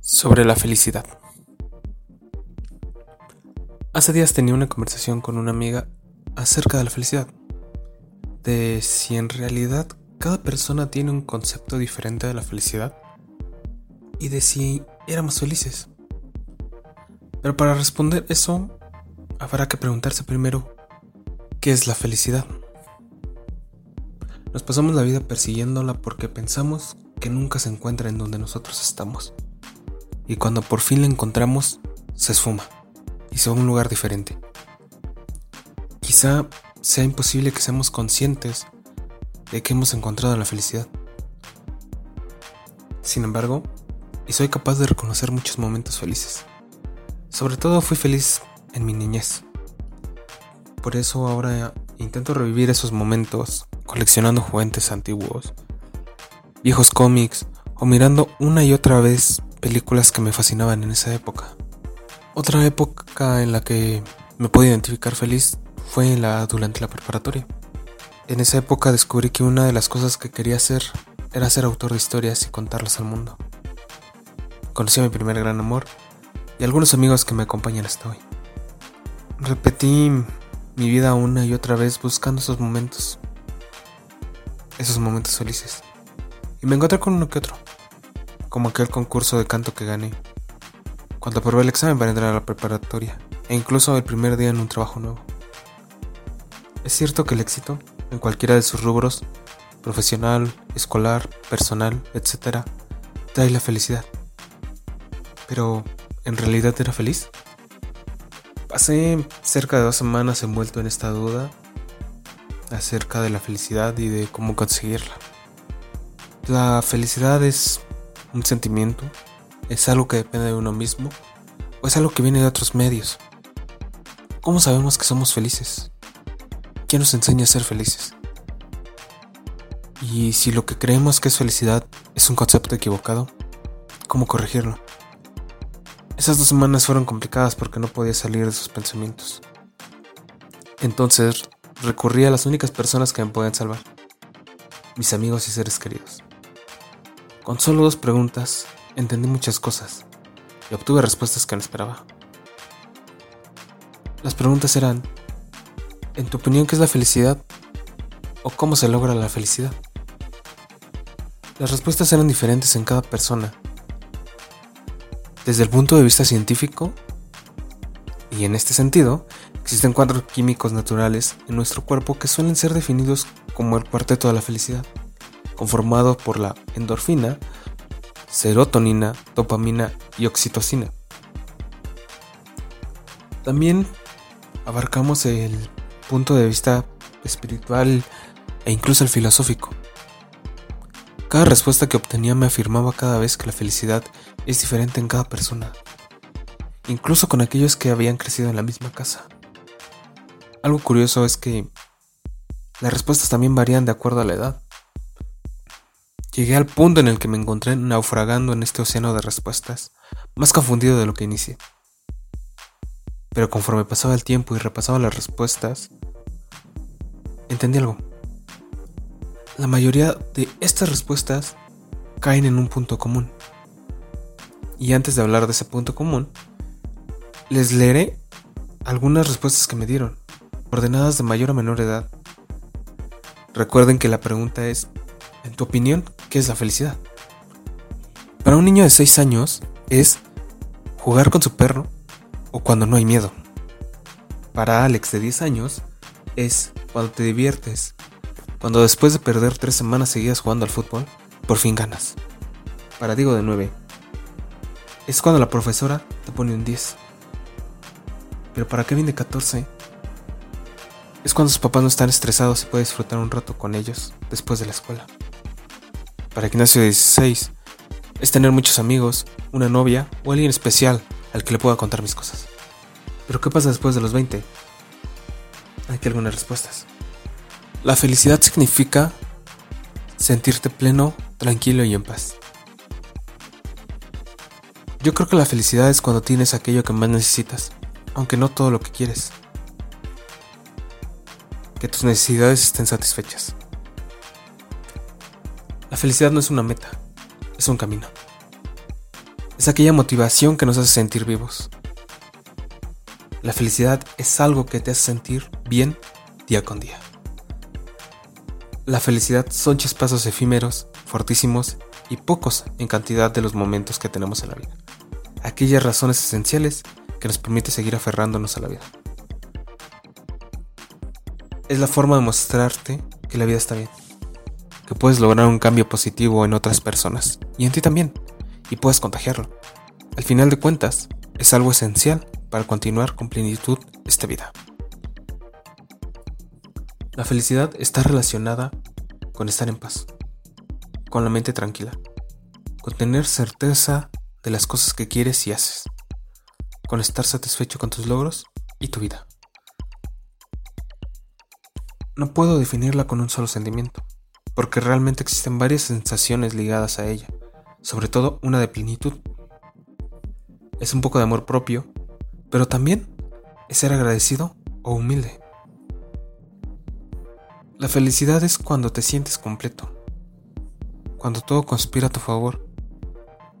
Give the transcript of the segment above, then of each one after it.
Sobre la felicidad. Hace días tenía una conversación con una amiga acerca de la felicidad. De si en realidad cada persona tiene un concepto diferente de la felicidad. Y de si éramos felices. Pero para responder eso, habrá que preguntarse primero, ¿qué es la felicidad? Nos pasamos la vida persiguiéndola porque pensamos que nunca se encuentra en donde nosotros estamos. Y cuando por fin la encontramos, se esfuma y se va a un lugar diferente. Quizá sea imposible que seamos conscientes de que hemos encontrado la felicidad. Sin embargo, y soy capaz de reconocer muchos momentos felices. Sobre todo fui feliz en mi niñez. Por eso ahora intento revivir esos momentos coleccionando juguetes antiguos, viejos cómics o mirando una y otra vez películas que me fascinaban en esa época. Otra época en la que me pude identificar feliz fue la, durante la preparatoria. En esa época descubrí que una de las cosas que quería hacer era ser autor de historias y contarlas al mundo. Conocí a mi primer gran amor y algunos amigos que me acompañan hasta hoy. Repetí mi vida una y otra vez buscando esos momentos esos momentos felices. Y me encontré con uno que otro, como aquel concurso de canto que gané, cuando aprobé el examen para entrar a la preparatoria, e incluso el primer día en un trabajo nuevo. Es cierto que el éxito, en cualquiera de sus rubros, profesional, escolar, personal, etc., trae la felicidad. Pero, ¿en realidad era feliz? Pasé cerca de dos semanas envuelto en esta duda acerca de la felicidad y de cómo conseguirla. La felicidad es un sentimiento, es algo que depende de uno mismo o es algo que viene de otros medios. ¿Cómo sabemos que somos felices? ¿Quién nos enseña a ser felices? Y si lo que creemos que es felicidad es un concepto equivocado, ¿cómo corregirlo? Esas dos semanas fueron complicadas porque no podía salir de esos pensamientos. Entonces recurrí a las únicas personas que me podían salvar, mis amigos y seres queridos. Con solo dos preguntas entendí muchas cosas y obtuve respuestas que no esperaba. Las preguntas eran, ¿en tu opinión qué es la felicidad? ¿O cómo se logra la felicidad? Las respuestas eran diferentes en cada persona. Desde el punto de vista científico, y en este sentido, existen cuatro químicos naturales en nuestro cuerpo que suelen ser definidos como el cuarteto de la felicidad, conformado por la endorfina, serotonina, dopamina y oxitocina. También abarcamos el punto de vista espiritual e incluso el filosófico. Cada respuesta que obtenía me afirmaba cada vez que la felicidad es diferente en cada persona incluso con aquellos que habían crecido en la misma casa. Algo curioso es que las respuestas también varían de acuerdo a la edad. Llegué al punto en el que me encontré naufragando en este océano de respuestas, más confundido de lo que inicié. Pero conforme pasaba el tiempo y repasaba las respuestas, entendí algo. La mayoría de estas respuestas caen en un punto común. Y antes de hablar de ese punto común, les leeré algunas respuestas que me dieron, ordenadas de mayor a menor edad. Recuerden que la pregunta es, en tu opinión, ¿qué es la felicidad? Para un niño de 6 años es jugar con su perro o cuando no hay miedo. Para Alex de 10 años es cuando te diviertes, cuando después de perder 3 semanas seguidas jugando al fútbol, por fin ganas. Para Diego de 9 es cuando la profesora te pone un 10. Pero para Kevin de 14 es cuando sus papás no están estresados y puede disfrutar un rato con ellos después de la escuela. Para Ignacio de 16 es tener muchos amigos, una novia o alguien especial al que le pueda contar mis cosas. Pero ¿qué pasa después de los 20? Hay que algunas respuestas. La felicidad significa sentirte pleno, tranquilo y en paz. Yo creo que la felicidad es cuando tienes aquello que más necesitas aunque no todo lo que quieres. Que tus necesidades estén satisfechas. La felicidad no es una meta, es un camino. Es aquella motivación que nos hace sentir vivos. La felicidad es algo que te hace sentir bien día con día. La felicidad son chispazos efímeros, fortísimos y pocos en cantidad de los momentos que tenemos en la vida. Aquellas razones esenciales que nos permiten seguir aferrándonos a la vida. Es la forma de mostrarte que la vida está bien, que puedes lograr un cambio positivo en otras personas y en ti también, y puedes contagiarlo. Al final de cuentas, es algo esencial para continuar con plenitud esta vida. La felicidad está relacionada con estar en paz, con la mente tranquila, con tener certeza de las cosas que quieres y haces, con estar satisfecho con tus logros y tu vida. No puedo definirla con un solo sentimiento, porque realmente existen varias sensaciones ligadas a ella, sobre todo una de plenitud. Es un poco de amor propio, pero también es ser agradecido o humilde. La felicidad es cuando te sientes completo, cuando todo conspira a tu favor.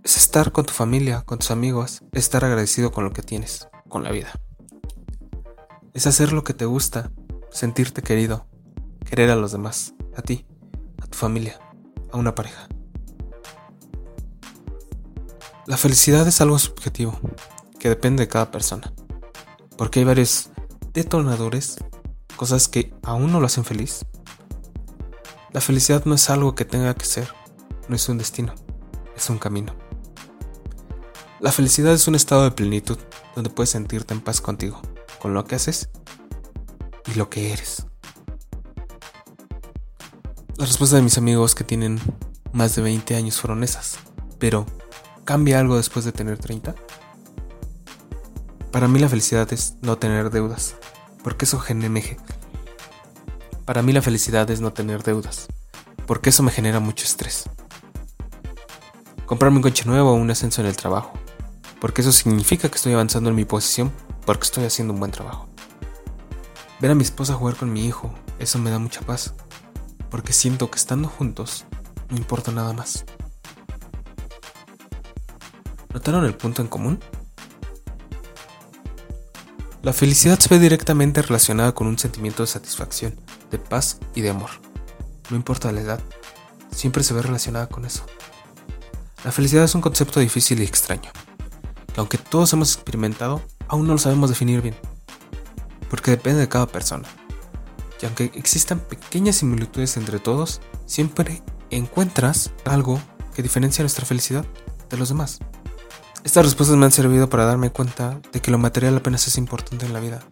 Es estar con tu familia, con tus amigos, es estar agradecido con lo que tienes, con la vida. Es hacer lo que te gusta, sentirte querido, querer a los demás, a ti, familia, a una pareja. La felicidad es algo subjetivo, que depende de cada persona, porque hay varios detonadores cosas que aún no lo hacen feliz. La felicidad no es algo que tenga que ser, no es un destino, es un camino. La felicidad es un estado de plenitud donde puedes sentirte en paz contigo, con lo que haces y lo que eres. Las respuestas de mis amigos que tienen más de 20 años fueron esas, pero ¿cambia algo después de tener 30? Para mí la felicidad es no tener deudas, porque eso. Para mí la felicidad es no tener deudas, porque eso me genera mucho estrés. Comprarme un coche nuevo o un ascenso en el trabajo, porque eso significa que estoy avanzando en mi posición, porque estoy haciendo un buen trabajo. Ver a mi esposa jugar con mi hijo, eso me da mucha paz, porque siento que estando juntos no importa nada más. ¿Notaron el punto en común? La felicidad se ve directamente relacionada con un sentimiento de satisfacción, de paz y de amor. No importa la edad, siempre se ve relacionada con eso. La felicidad es un concepto difícil y extraño, que aunque todos hemos experimentado, aún no lo sabemos definir bien, porque depende de cada persona. Y aunque existan pequeñas similitudes entre todos, siempre encuentras algo que diferencia nuestra felicidad de los demás. Estas respuestas me han servido para darme cuenta de que lo material apenas es importante en la vida.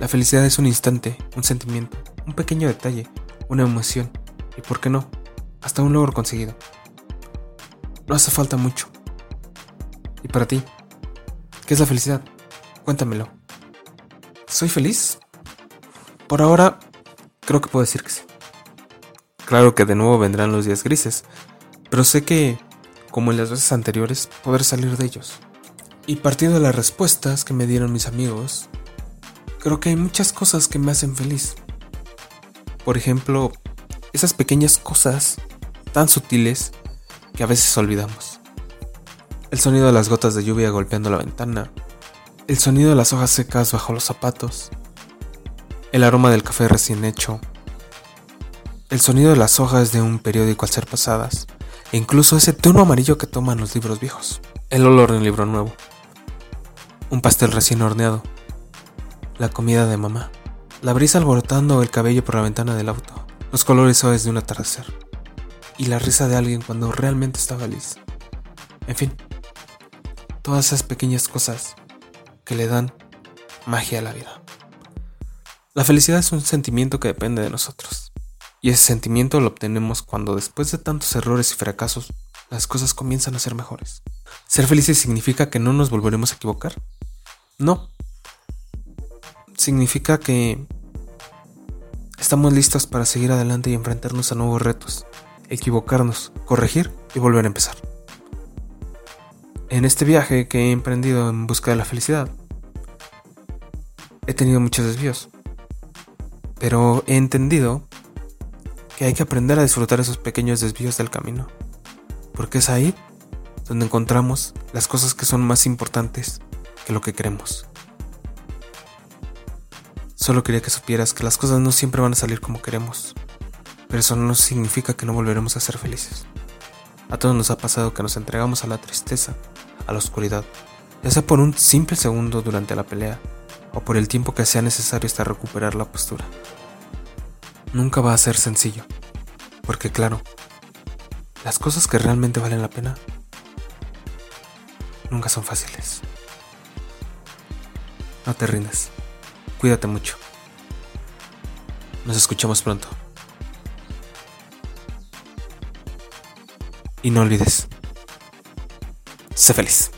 La felicidad es un instante, un sentimiento, un pequeño detalle, una emoción y, por qué no, hasta un logro conseguido. No hace falta mucho. ¿Y para ti? ¿Qué es la felicidad? Cuéntamelo. ¿Soy feliz? Por ahora, creo que puedo decir que sí. Claro que de nuevo vendrán los días grises, pero sé que como en las veces anteriores, poder salir de ellos. Y partiendo de las respuestas que me dieron mis amigos, creo que hay muchas cosas que me hacen feliz. Por ejemplo, esas pequeñas cosas tan sutiles que a veces olvidamos. El sonido de las gotas de lluvia golpeando la ventana, el sonido de las hojas secas bajo los zapatos, el aroma del café recién hecho, el sonido de las hojas de un periódico al ser pasadas, e incluso ese tono amarillo que toman los libros viejos, el olor de un libro nuevo, un pastel recién horneado, la comida de mamá, la brisa alborotando el cabello por la ventana del auto, los colores suaves de un atardecer y la risa de alguien cuando realmente está feliz. En fin, todas esas pequeñas cosas que le dan magia a la vida. La felicidad es un sentimiento que depende de nosotros. Y ese sentimiento lo obtenemos cuando después de tantos errores y fracasos, las cosas comienzan a ser mejores. ¿Ser felices significa que no nos volveremos a equivocar? No. Significa que estamos listos para seguir adelante y enfrentarnos a nuevos retos, equivocarnos, corregir y volver a empezar. En este viaje que he emprendido en busca de la felicidad, he tenido muchos desvíos, pero he entendido que hay que aprender a disfrutar esos pequeños desvíos del camino. porque es ahí donde encontramos las cosas que son más importantes que lo que queremos. Solo quería que supieras que las cosas no siempre van a salir como queremos, pero eso no significa que no volveremos a ser felices. A todos nos ha pasado que nos entregamos a la tristeza, a la oscuridad, ya sea por un simple segundo durante la pelea o por el tiempo que sea necesario hasta recuperar la postura. Nunca va a ser sencillo, porque claro, las cosas que realmente valen la pena nunca son fáciles. No te rindas. Cuídate mucho. Nos escuchamos pronto. Y no olvides, sé feliz.